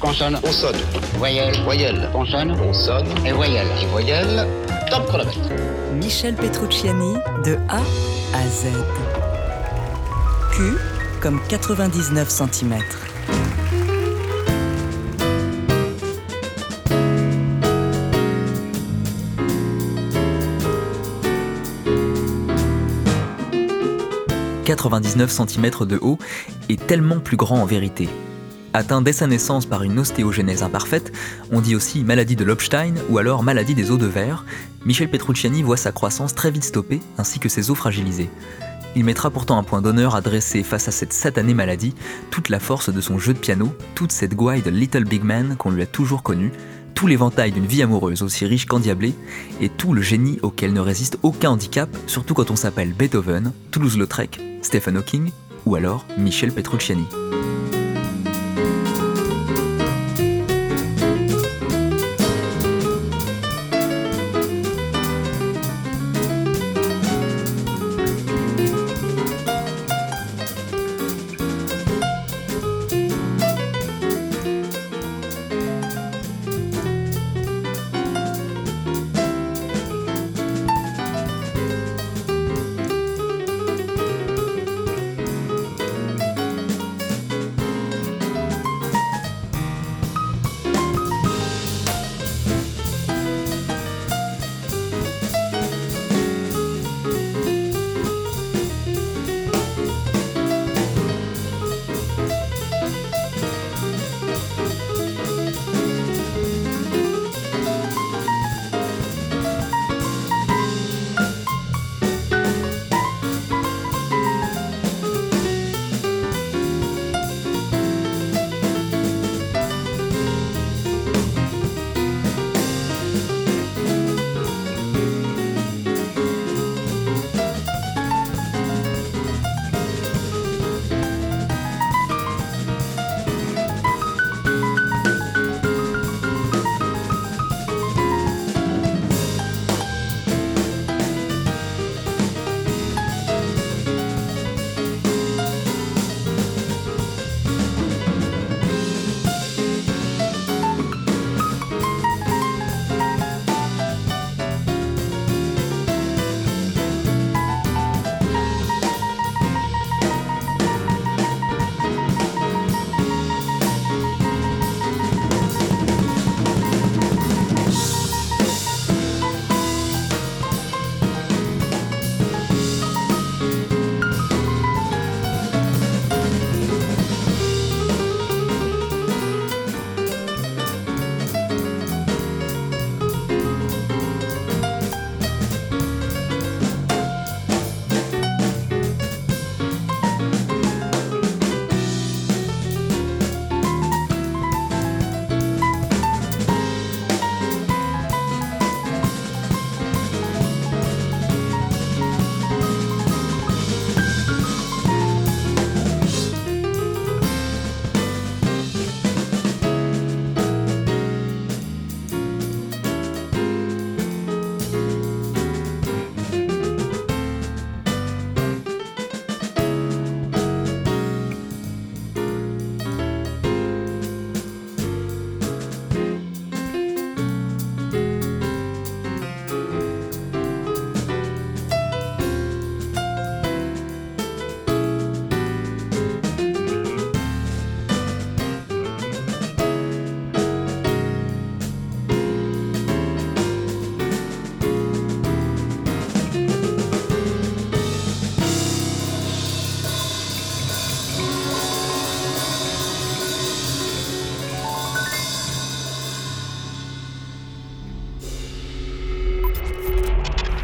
Consonne. On sonne. Voyelle. Voyelle. Consonne. On sonne. Et voyelle. Et voyelle. Top chronomètre. Michel Petrucciani de A à Z. Q comme 99 cm. « 99 cm de haut est tellement plus grand en vérité. Atteint dès sa naissance par une ostéogenèse imparfaite, on dit aussi maladie de Lobstein ou alors maladie des os de verre, Michel Petrucciani voit sa croissance très vite stoppée ainsi que ses os fragilisés. Il mettra pourtant un point d'honneur à dresser face à cette satanée maladie toute la force de son jeu de piano, toute cette gouaille de Little Big Man qu'on lui a toujours connu, tout l'éventail d'une vie amoureuse aussi riche qu'endiablée, et tout le génie auquel ne résiste aucun handicap, surtout quand on s'appelle Beethoven, Toulouse-Lautrec, Stephen Hawking ou alors Michel Petrucciani. «